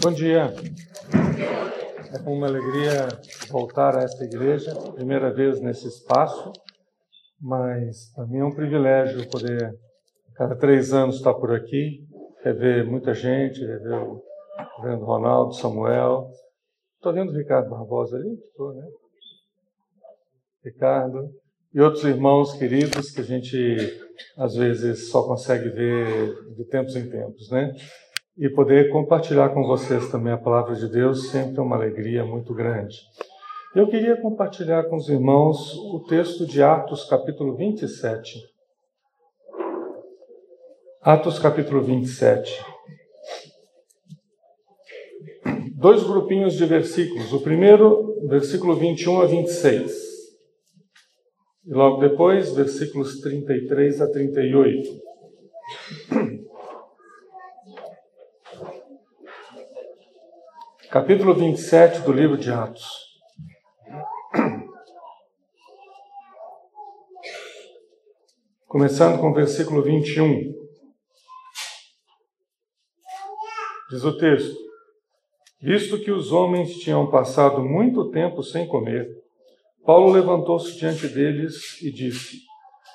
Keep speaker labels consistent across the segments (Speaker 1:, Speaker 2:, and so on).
Speaker 1: Bom dia. É com uma alegria voltar a esta igreja, primeira vez nesse espaço, mas para mim é um privilégio poder, cada três anos, estar por aqui, rever muita gente, rever o vendo Ronaldo, Samuel. Estou vendo o Ricardo Barbosa ali? Estou, né? Ricardo. E outros irmãos queridos que a gente às vezes só consegue ver de tempos em tempos, né? E poder compartilhar com vocês também a palavra de Deus sempre é uma alegria muito grande. Eu queria compartilhar com os irmãos o texto de Atos, capítulo 27. Atos, capítulo 27. Dois grupinhos de versículos. O primeiro, versículo 21 a 26. E logo depois, versículos 33 a 38. Capítulo 27 do livro de Atos. Começando com o versículo 21. Diz o texto: Visto que os homens tinham passado muito tempo sem comer, Paulo levantou-se diante deles e disse: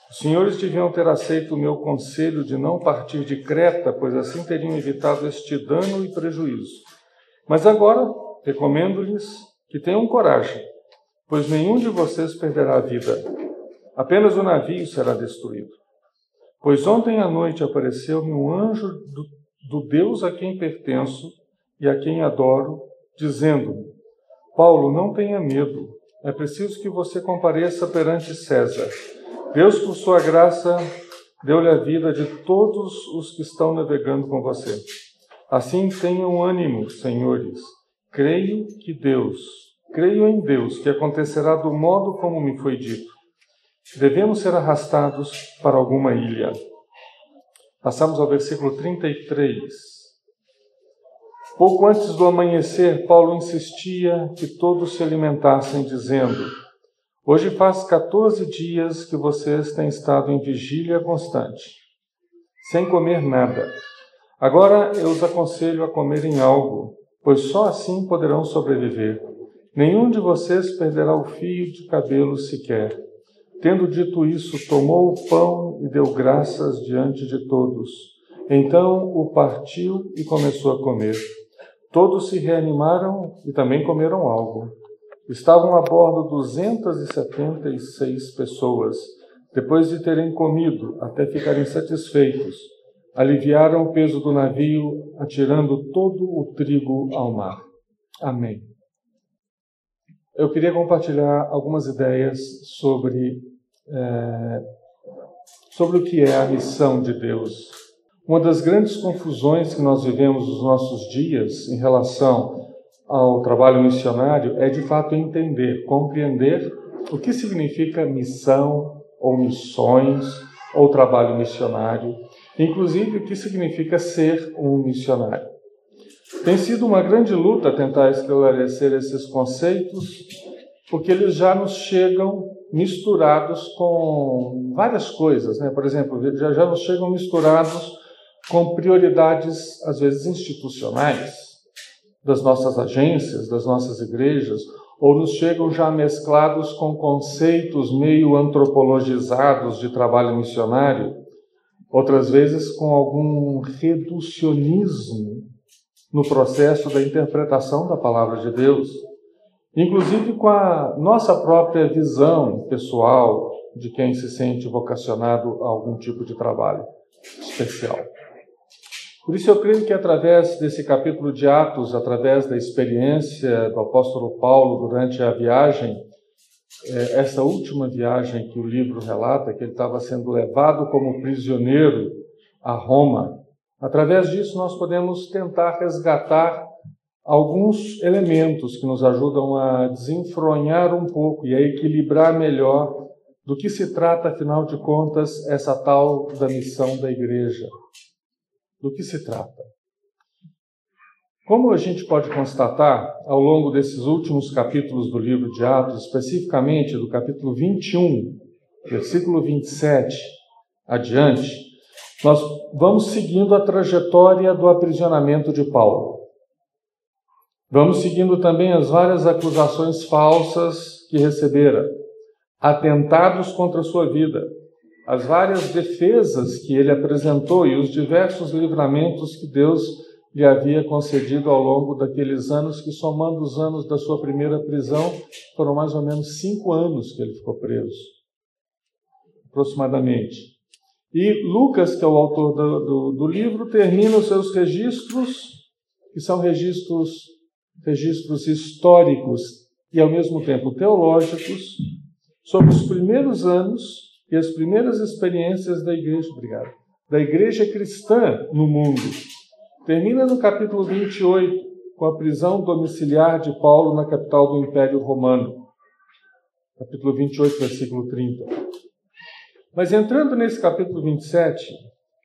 Speaker 1: Os senhores deviam ter aceito o meu conselho de não partir de Creta, pois assim teriam evitado este dano e prejuízo. Mas agora recomendo-lhes que tenham coragem, pois nenhum de vocês perderá a vida. Apenas o navio será destruído. Pois ontem à noite apareceu-me um anjo do, do Deus a quem pertenço e a quem adoro, dizendo-me: Paulo, não tenha medo. É preciso que você compareça perante César. Deus, por sua graça, deu-lhe a vida de todos os que estão navegando com você. Assim tenham ânimo, senhores. Creio que Deus, creio em Deus, que acontecerá do modo como me foi dito. Devemos ser arrastados para alguma ilha. Passamos ao versículo 33. Pouco antes do amanhecer, Paulo insistia que todos se alimentassem, dizendo: Hoje faz 14 dias que vocês têm estado em vigília constante, sem comer nada. Agora eu os aconselho a comerem algo, pois só assim poderão sobreviver. Nenhum de vocês perderá o fio de cabelo sequer. Tendo dito isso, tomou o pão e deu graças diante de todos. Então o partiu e começou a comer. Todos se reanimaram e também comeram algo. Estavam a bordo 276 pessoas, depois de terem comido até ficarem satisfeitos aliviaram o peso do navio, atirando todo o trigo ao mar. Amém. Eu queria compartilhar algumas ideias sobre, é, sobre o que é a missão de Deus. Uma das grandes confusões que nós vivemos nos nossos dias em relação ao trabalho missionário é de fato entender, compreender o que significa missão ou missões ou trabalho missionário inclusive o que significa ser um missionário. Tem sido uma grande luta tentar esclarecer esses conceitos, porque eles já nos chegam misturados com várias coisas, né? Por exemplo, já, já nos chegam misturados com prioridades, às vezes institucionais, das nossas agências, das nossas igrejas, ou nos chegam já mesclados com conceitos meio antropologizados de trabalho missionário, outras vezes com algum reducionismo no processo da interpretação da palavra de Deus, inclusive com a nossa própria visão pessoal de quem se sente vocacionado a algum tipo de trabalho especial. Por isso eu creio que através desse capítulo de Atos, através da experiência do apóstolo Paulo durante a viagem essa última viagem que o livro relata, que ele estava sendo levado como prisioneiro a Roma. Através disso, nós podemos tentar resgatar alguns elementos que nos ajudam a desenfronhar um pouco e a equilibrar melhor do que se trata, afinal de contas, essa tal da missão da igreja. Do que se trata? Como a gente pode constatar ao longo desses últimos capítulos do livro de Atos, especificamente do capítulo 21, versículo 27 adiante, nós vamos seguindo a trajetória do aprisionamento de Paulo. Vamos seguindo também as várias acusações falsas que recebera, atentados contra sua vida, as várias defesas que ele apresentou e os diversos livramentos que Deus lhe havia concedido ao longo daqueles anos, que somando os anos da sua primeira prisão, foram mais ou menos cinco anos que ele ficou preso, aproximadamente. E Lucas, que é o autor do, do, do livro, termina os seus registros, que são registros registros históricos e, ao mesmo tempo, teológicos sobre os primeiros anos e as primeiras experiências da igreja, obrigado, da igreja cristã no mundo. Termina no capítulo 28, com a prisão domiciliar de Paulo na capital do Império Romano. Capítulo 28, versículo 30. Mas entrando nesse capítulo 27,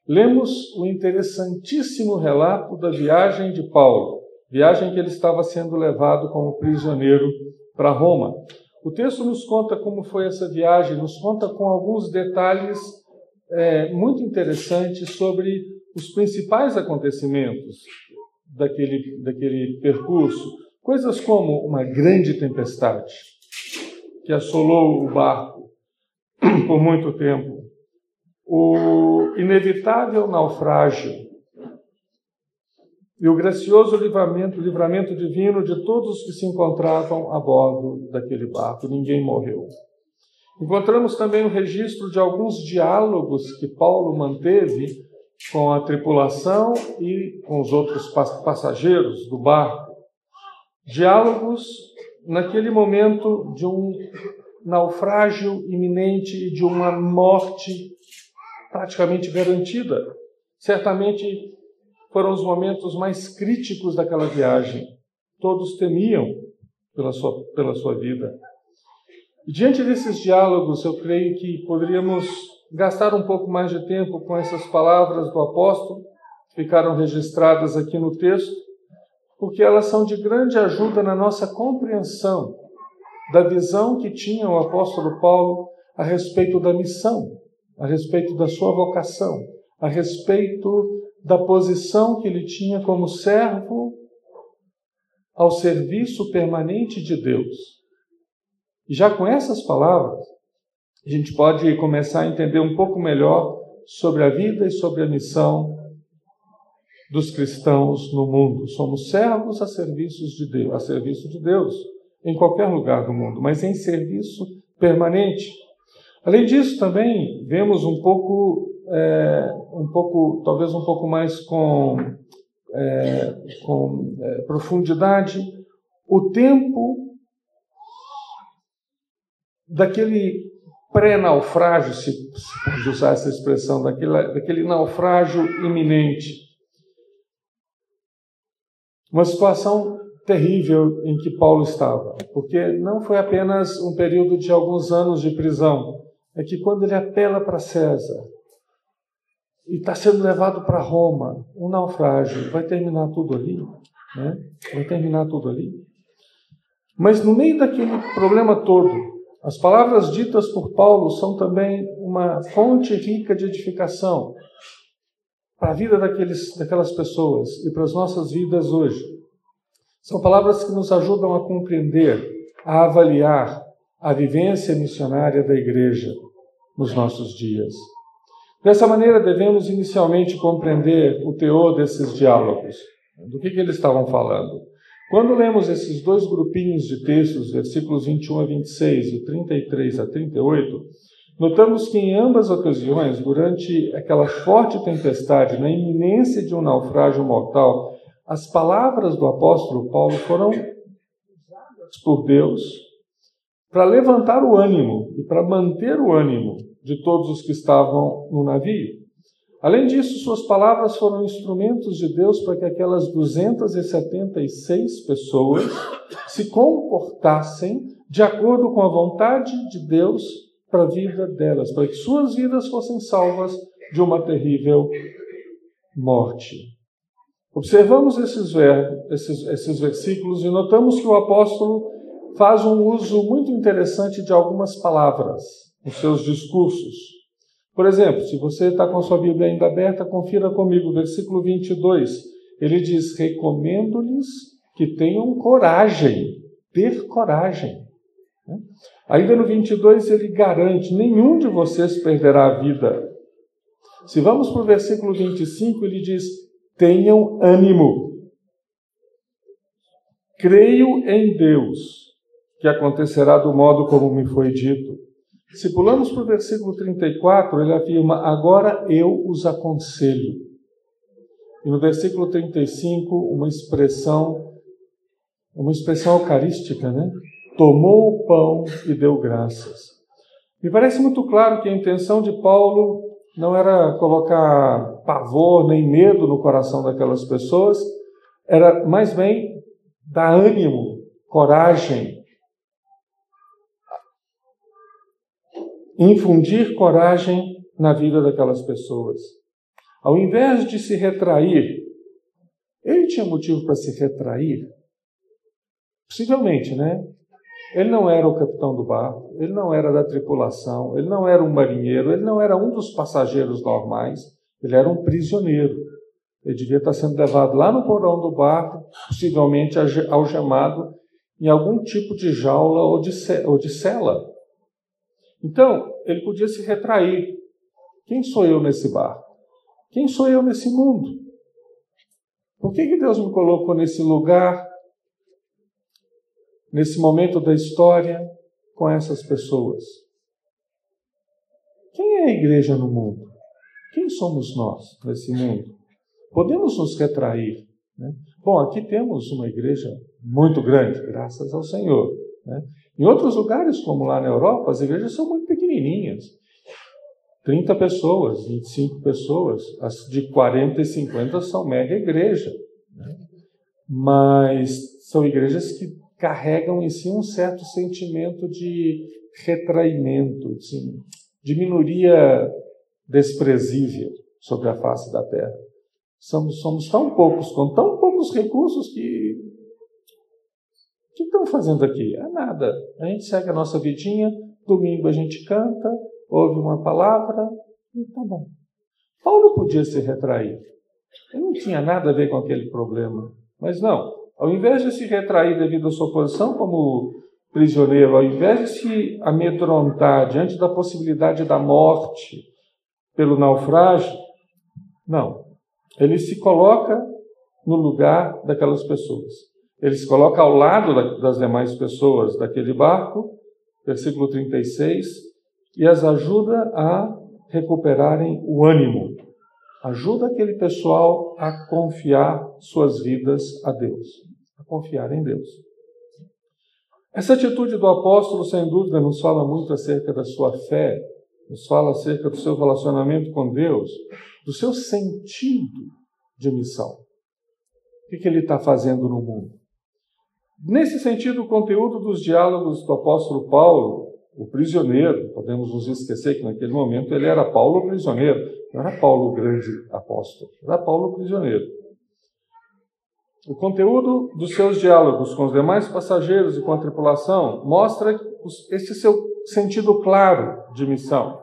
Speaker 1: lemos o interessantíssimo relato da viagem de Paulo viagem que ele estava sendo levado como prisioneiro para Roma. O texto nos conta como foi essa viagem, nos conta com alguns detalhes é, muito interessantes sobre os principais acontecimentos daquele, daquele percurso. Coisas como uma grande tempestade que assolou o barco por muito tempo, o inevitável naufrágio e o gracioso livramento, livramento divino de todos os que se encontravam a bordo daquele barco. Ninguém morreu. Encontramos também o registro de alguns diálogos que Paulo manteve com a tripulação e com os outros passageiros do barco. Diálogos naquele momento de um naufrágio iminente e de uma morte praticamente garantida. Certamente foram os momentos mais críticos daquela viagem. Todos temiam pela sua, pela sua vida. E diante desses diálogos, eu creio que poderíamos gastar um pouco mais de tempo com essas palavras do apóstolo, ficaram registradas aqui no texto, porque elas são de grande ajuda na nossa compreensão da visão que tinha o apóstolo Paulo a respeito da missão, a respeito da sua vocação, a respeito da posição que ele tinha como servo ao serviço permanente de Deus. E já com essas palavras, a gente pode começar a entender um pouco melhor sobre a vida e sobre a missão dos cristãos no mundo. Somos servos a serviço de Deus, a serviço de Deus, em qualquer lugar do mundo, mas em serviço permanente. Além disso, também vemos um pouco é, um pouco, talvez um pouco mais com, é, com é, profundidade, o tempo daquele pré-naufrágio, se usar essa expressão, daquele, daquele naufrágio iminente. Uma situação terrível em que Paulo estava, porque não foi apenas um período de alguns anos de prisão, é que quando ele apela para César, e está sendo levado para Roma, um naufrágio, vai terminar tudo ali, né? Vai terminar tudo ali. Mas no meio daquele problema todo, as palavras ditas por Paulo são também uma fonte rica de edificação para a vida daqueles, daquelas pessoas e para as nossas vidas hoje. São palavras que nos ajudam a compreender, a avaliar a vivência missionária da igreja nos nossos dias. Dessa maneira, devemos inicialmente compreender o teor desses diálogos. Do que, que eles estavam falando? Quando lemos esses dois grupinhos de textos, versículos 21 a 26 e 33 a 38, notamos que em ambas ocasiões, durante aquela forte tempestade, na iminência de um naufrágio mortal, as palavras do apóstolo Paulo foram usadas por Deus para levantar o ânimo e para manter o ânimo de todos os que estavam no navio. Além disso, suas palavras foram instrumentos de Deus para que aquelas 276 pessoas se comportassem de acordo com a vontade de Deus para a vida delas, para que suas vidas fossem salvas de uma terrível morte. Observamos esses, esses, esses versículos e notamos que o apóstolo faz um uso muito interessante de algumas palavras os seus discursos. Por exemplo, se você está com a sua Bíblia ainda aberta, confira comigo, versículo 22. Ele diz: Recomendo-lhes que tenham coragem, ter coragem. Né? Ainda no 22 ele garante: nenhum de vocês perderá a vida. Se vamos para o versículo 25, ele diz: tenham ânimo. Creio em Deus, que acontecerá do modo como me foi dito. Se pulamos para o versículo 34, ele afirma: Agora eu os aconselho. E no versículo 35, uma expressão, uma expressão eucarística, né? Tomou o pão e deu graças. Me parece muito claro que a intenção de Paulo não era colocar pavor nem medo no coração daquelas pessoas, era mais bem dar ânimo, coragem, infundir coragem na vida daquelas pessoas. Ao invés de se retrair, ele tinha motivo para se retrair? Possivelmente, né? Ele não era o capitão do barco, ele não era da tripulação, ele não era um marinheiro, ele não era um dos passageiros normais, ele era um prisioneiro. Ele devia estar sendo levado lá no porão do barco, possivelmente algemado em algum tipo de jaula ou de, ou de cela. Então, ele podia se retrair. Quem sou eu nesse barco? Quem sou eu nesse mundo? Por que, que Deus me colocou nesse lugar, nesse momento da história, com essas pessoas? Quem é a igreja no mundo? Quem somos nós nesse mundo? Podemos nos retrair. Né? Bom, aqui temos uma igreja muito grande, graças ao Senhor. Né? Em outros lugares, como lá na Europa, as igrejas são muito pequenininhas. 30 pessoas, 25 pessoas, as de 40 e 50 são mega igreja. Né? Mas são igrejas que carregam em si um certo sentimento de retraimento, assim, de minoria desprezível sobre a face da terra. Somos, somos tão poucos, com tão poucos recursos que estão fazendo aqui? É nada. A gente segue a nossa vidinha, domingo a gente canta, ouve uma palavra e tá bom. Paulo podia se retrair. Ele não tinha nada a ver com aquele problema. Mas não. Ao invés de se retrair devido à sua posição como prisioneiro, ao invés de se amedrontar diante da possibilidade da morte pelo naufrágio, não. Ele se coloca no lugar daquelas pessoas. Ele se coloca ao lado das demais pessoas daquele barco, versículo 36, e as ajuda a recuperarem o ânimo. Ajuda aquele pessoal a confiar suas vidas a Deus, a confiar em Deus. Essa atitude do apóstolo, sem dúvida, nos fala muito acerca da sua fé, nos fala acerca do seu relacionamento com Deus, do seu sentido de missão. O que ele está fazendo no mundo? Nesse sentido, o conteúdo dos diálogos do apóstolo Paulo, o prisioneiro, podemos nos esquecer que naquele momento ele era Paulo prisioneiro, não era Paulo o grande apóstolo, era Paulo prisioneiro. O conteúdo dos seus diálogos com os demais passageiros e com a tripulação mostra esse seu sentido claro de missão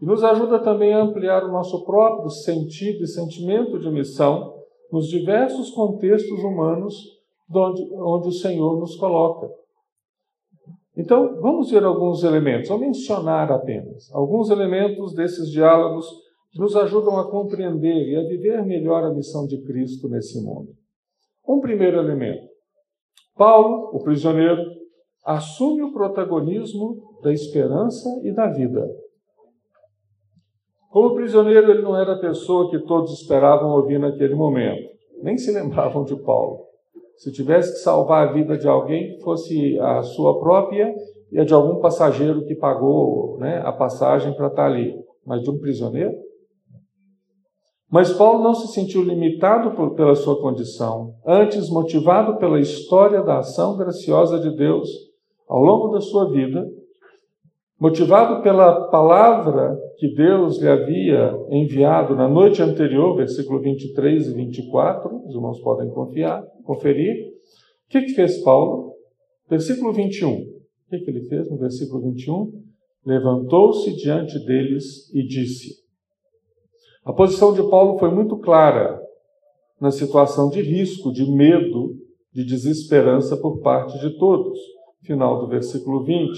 Speaker 1: e nos ajuda também a ampliar o nosso próprio sentido e sentimento de missão nos diversos contextos humanos onde, onde o Senhor nos coloca. Então, vamos ver alguns elementos, vou mencionar apenas alguns elementos desses diálogos que nos ajudam a compreender e a viver melhor a missão de Cristo nesse mundo. Um primeiro elemento: Paulo, o prisioneiro, assume o protagonismo da esperança e da vida. Como prisioneiro, ele não era a pessoa que todos esperavam ouvir naquele momento, nem se lembravam de Paulo. Se tivesse que salvar a vida de alguém, fosse a sua própria e a de algum passageiro que pagou né, a passagem para estar ali, mas de um prisioneiro? Mas Paulo não se sentiu limitado por, pela sua condição, antes motivado pela história da ação graciosa de Deus ao longo da sua vida, motivado pela palavra que Deus lhe havia enviado na noite anterior, versículo 23 e 24, os irmãos podem confiar, conferir. O que, que fez Paulo? Versículo 21. O que, que ele fez no versículo 21? Levantou-se diante deles e disse. A posição de Paulo foi muito clara na situação de risco, de medo, de desesperança por parte de todos. Final do versículo 20.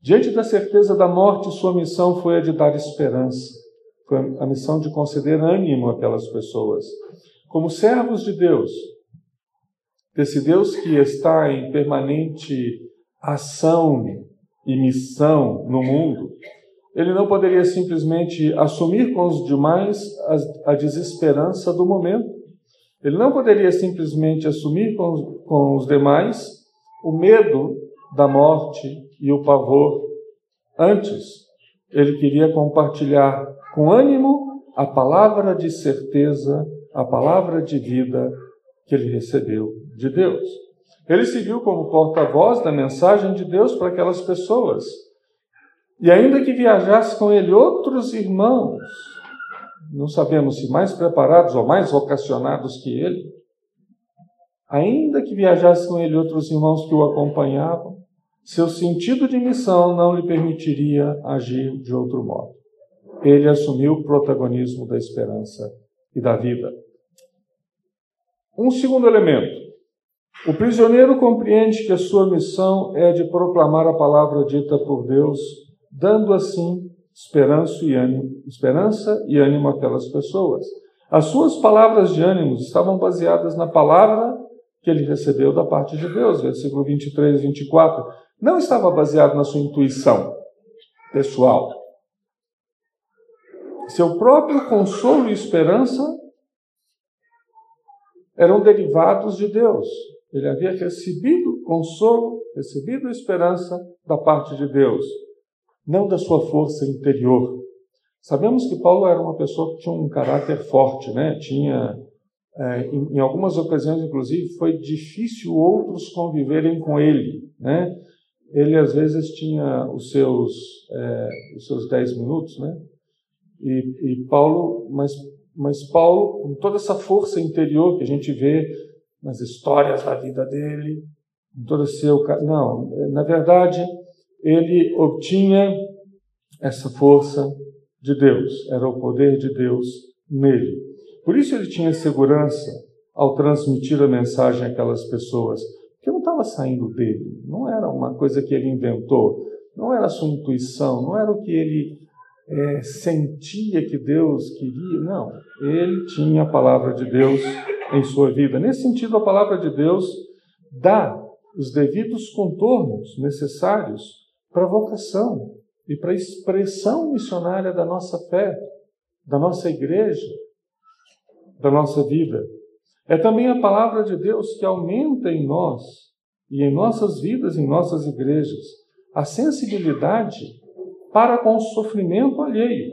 Speaker 1: Diante da certeza da morte, sua missão foi a de dar esperança. Foi a missão de conceder ânimo àquelas pessoas. Como servos de Deus, desse Deus que está em permanente ação e missão no mundo, ele não poderia simplesmente assumir com os demais a, a desesperança do momento. Ele não poderia simplesmente assumir com, com os demais o medo da morte e o pavor. Antes, ele queria compartilhar com ânimo a palavra de certeza, a palavra de vida que ele recebeu de Deus. Ele se viu como porta-voz da mensagem de Deus para aquelas pessoas. E ainda que viajasse com ele outros irmãos, não sabemos se mais preparados ou mais vocacionados que ele, ainda que viajasse com ele outros irmãos que o acompanhavam, seu sentido de missão não lhe permitiria agir de outro modo. Ele assumiu o protagonismo da esperança e da vida. Um segundo elemento. O prisioneiro compreende que a sua missão é de proclamar a palavra dita por Deus, dando assim esperança e ânimo, esperança e ânimo àquelas pessoas. As suas palavras de ânimo estavam baseadas na palavra que ele recebeu da parte de Deus, versículo 23 e 24. Não estava baseado na sua intuição pessoal. Seu próprio consolo e esperança eram derivados de Deus. Ele havia recebido consolo, recebido esperança da parte de Deus, não da sua força interior. Sabemos que Paulo era uma pessoa que tinha um caráter forte, né? Tinha, é, em, em, algumas ocasiões, inclusive, foi difícil outros conviverem com ele, né? Ele às vezes tinha os seus é, os seus dez minutos, né? E, e Paulo, mas mas Paulo, com toda essa força interior que a gente vê nas histórias da vida dele, com todo o seu. Não, na verdade, ele obtinha essa força de Deus, era o poder de Deus nele. Por isso ele tinha segurança ao transmitir a mensagem àquelas pessoas, que não estava saindo dele, não era uma coisa que ele inventou, não era sua intuição, não era o que ele é, sentia que Deus queria, não. Ele tinha a palavra de Deus em sua vida. Nesse sentido, a palavra de Deus dá os devidos contornos necessários para a vocação e para a expressão missionária da nossa fé, da nossa igreja, da nossa vida. É também a palavra de Deus que aumenta em nós e em nossas vidas, em nossas igrejas, a sensibilidade para com o sofrimento alheio,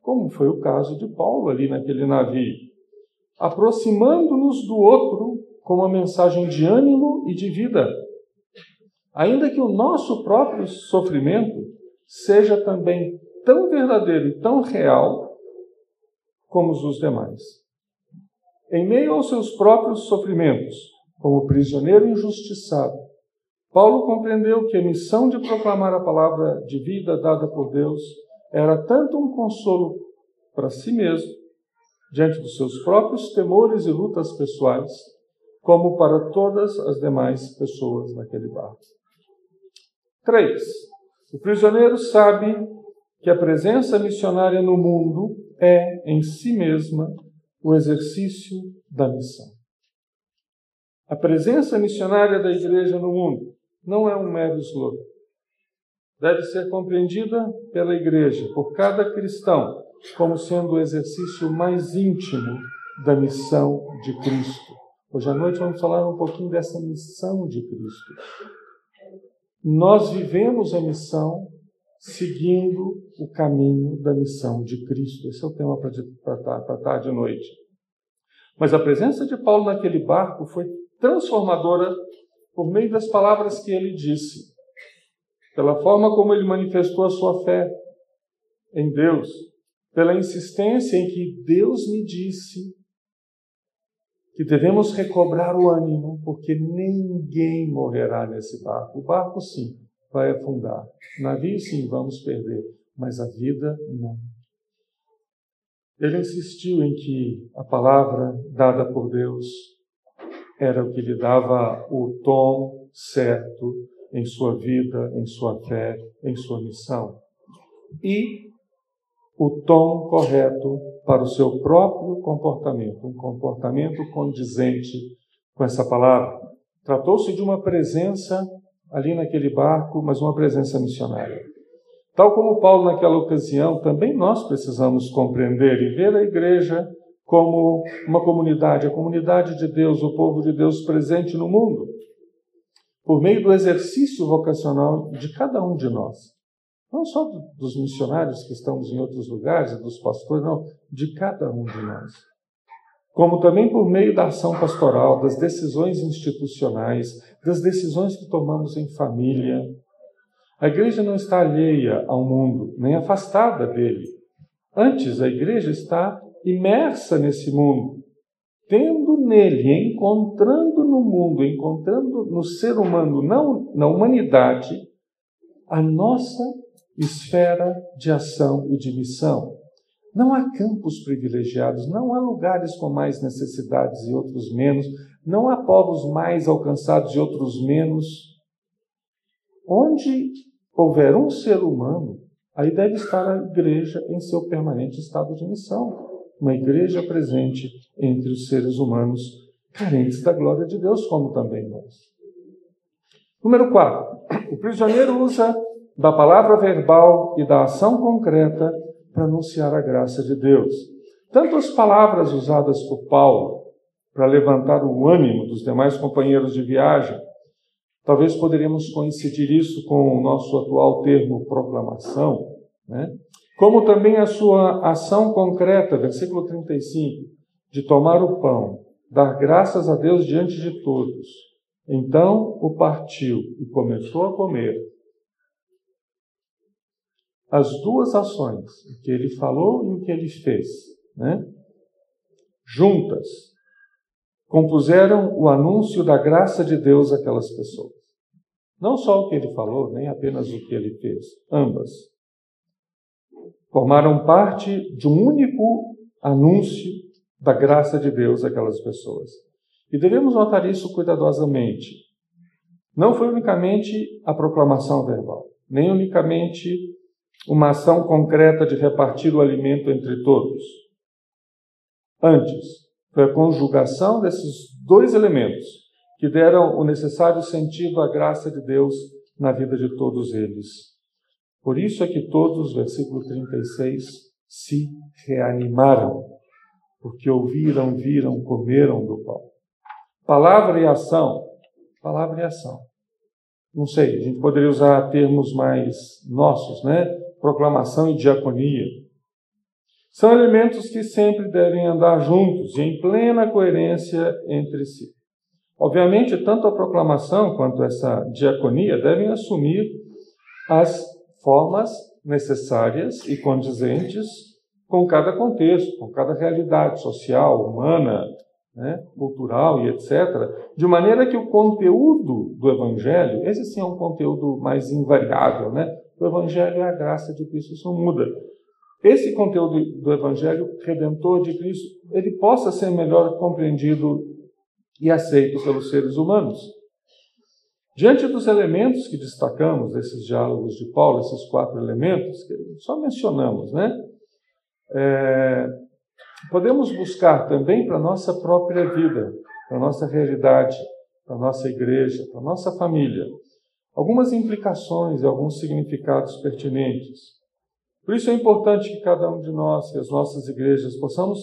Speaker 1: como foi o caso de Paulo ali naquele navio, aproximando-nos do outro com uma mensagem de ânimo e de vida, ainda que o nosso próprio sofrimento seja também tão verdadeiro e tão real como os dos demais. Em meio aos seus próprios sofrimentos, como prisioneiro injustiçado, Paulo compreendeu que a missão de proclamar a palavra de vida dada por Deus era tanto um consolo para si mesmo, diante dos seus próprios temores e lutas pessoais, como para todas as demais pessoas naquele barco. 3. O prisioneiro sabe que a presença missionária no mundo é, em si mesma, o exercício da missão. A presença missionária da igreja no mundo não é um mero slogan. Deve ser compreendida pela igreja, por cada cristão, como sendo o exercício mais íntimo da missão de Cristo. Hoje à noite vamos falar um pouquinho dessa missão de Cristo. Nós vivemos a missão seguindo o caminho da missão de Cristo. Esse é o tema para tarde e noite. Mas a presença de Paulo naquele barco foi transformadora por meio das palavras que ele disse, pela forma como ele manifestou a sua fé em Deus, pela insistência em que Deus me disse que devemos recobrar o ânimo, porque ninguém morrerá nesse barco. O barco, sim, vai afundar. O navio, sim, vamos perder, mas a vida, não. Ele insistiu em que a palavra dada por Deus era o que lhe dava o tom certo em sua vida, em sua fé, em sua missão. E o tom correto para o seu próprio comportamento, um comportamento condizente com essa palavra. Tratou-se de uma presença ali naquele barco, mas uma presença missionária. Tal como Paulo naquela ocasião, também nós precisamos compreender e ver a igreja como uma comunidade, a comunidade de Deus, o povo de Deus presente no mundo, por meio do exercício vocacional de cada um de nós. Não só dos missionários que estamos em outros lugares, dos pastores, não, de cada um de nós. Como também por meio da ação pastoral, das decisões institucionais, das decisões que tomamos em família. A igreja não está alheia ao mundo, nem afastada dele. Antes, a igreja está imersa nesse mundo, tendo nele, encontrando no mundo, encontrando no ser humano, não na humanidade, a nossa esfera de ação e de missão. Não há campos privilegiados, não há lugares com mais necessidades e outros menos, não há povos mais alcançados e outros menos. Onde houver um ser humano, aí deve estar a igreja em seu permanente estado de missão. Uma igreja presente entre os seres humanos carentes da glória de Deus, como também nós. Número 4. O prisioneiro usa da palavra verbal e da ação concreta para anunciar a graça de Deus. Tanto as palavras usadas por Paulo para levantar o ânimo dos demais companheiros de viagem, talvez poderíamos coincidir isso com o nosso atual termo proclamação, né? como também a sua ação concreta, versículo 35, de tomar o pão, dar graças a Deus diante de todos. Então o partiu e começou a comer as duas ações, o que ele falou e o que ele fez, né? juntas, compuseram o anúncio da graça de Deus àquelas pessoas. Não só o que ele falou, nem apenas o que ele fez, ambas. Formaram parte de um único anúncio da graça de Deus àquelas pessoas. E devemos notar isso cuidadosamente. Não foi unicamente a proclamação verbal, nem unicamente uma ação concreta de repartir o alimento entre todos. Antes, foi a conjugação desses dois elementos que deram o necessário sentido à graça de Deus na vida de todos eles. Por isso é que todos, versículo 36, se reanimaram, porque ouviram, viram, comeram do pão. Palavra e ação. Palavra e ação. Não sei, a gente poderia usar termos mais nossos, né? Proclamação e diaconia. São elementos que sempre devem andar juntos e em plena coerência entre si. Obviamente, tanto a proclamação quanto essa diaconia devem assumir as formas necessárias e condizentes com cada contexto, com cada realidade social, humana, né, cultural e etc., de maneira que o conteúdo do Evangelho, esse sim é um conteúdo mais invariável, né? O Evangelho é a graça de Cristo, isso muda. Esse conteúdo do Evangelho redentor de Cristo, ele possa ser melhor compreendido e aceito pelos seres humanos. Diante dos elementos que destacamos desses diálogos de Paulo, esses quatro elementos, que só mencionamos, né? É, podemos buscar também para a nossa própria vida, para a nossa realidade, para a nossa igreja, para a nossa família algumas implicações e alguns significados pertinentes. Por isso é importante que cada um de nós, que as nossas igrejas, possamos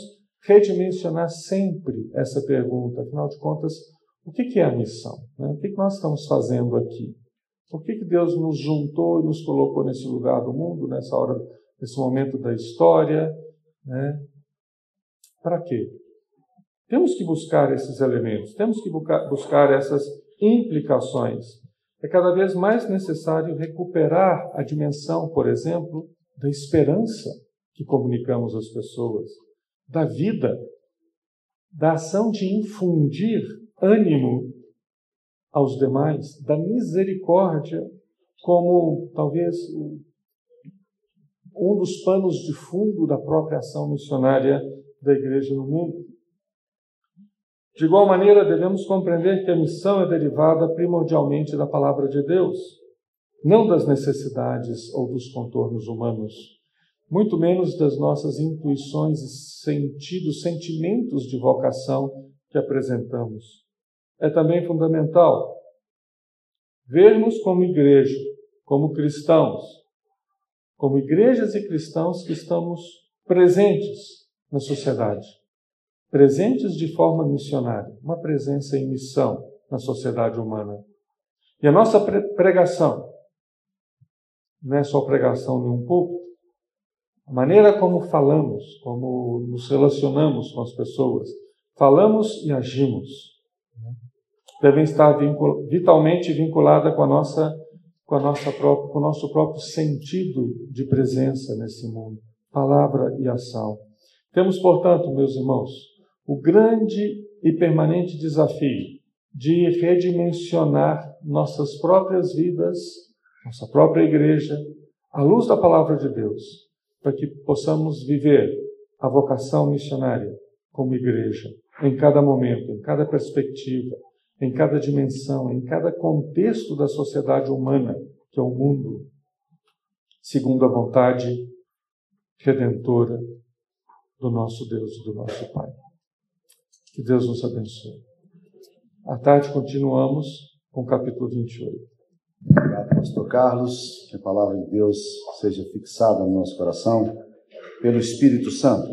Speaker 1: redimensionar sempre essa pergunta. Afinal de contas, o que é a missão? Né? O que nós estamos fazendo aqui? Por que Deus nos juntou e nos colocou nesse lugar do mundo, nessa hora, nesse momento da história? Né? Para quê? Temos que buscar esses elementos, temos que buscar essas implicações. É cada vez mais necessário recuperar a dimensão, por exemplo, da esperança que comunicamos às pessoas, da vida, da ação de infundir ânimo aos demais, da misericórdia como talvez um dos panos de fundo da própria ação missionária da igreja no mundo. De igual maneira, devemos compreender que a missão é derivada primordialmente da palavra de Deus, não das necessidades ou dos contornos humanos, muito menos das nossas intuições e sentidos, sentimentos de vocação que apresentamos. É também fundamental vermos como igreja, como cristãos, como igrejas e cristãos que estamos presentes na sociedade presentes de forma missionária, uma presença em missão na sociedade humana. E a nossa pregação não é só pregação de um pouco, a maneira como falamos, como nos relacionamos com as pessoas, falamos e agimos, né? devem estar vitalmente vinculada com a nossa com a nossa própria, com o nosso próprio sentido de presença nesse mundo, palavra e ação. Temos, portanto, meus irmãos, o grande e permanente desafio de redimensionar nossas próprias vidas, nossa própria igreja, à luz da palavra de Deus, para que possamos viver a vocação missionária como igreja, em cada momento, em cada perspectiva, em cada dimensão, em cada contexto da sociedade humana, que é o mundo, segundo a vontade redentora do nosso Deus e do nosso Pai. Que Deus nos abençoe. À tarde continuamos com o capítulo 28.
Speaker 2: Obrigado, pastor Carlos. Que a palavra de Deus seja fixada no nosso coração pelo Espírito Santo.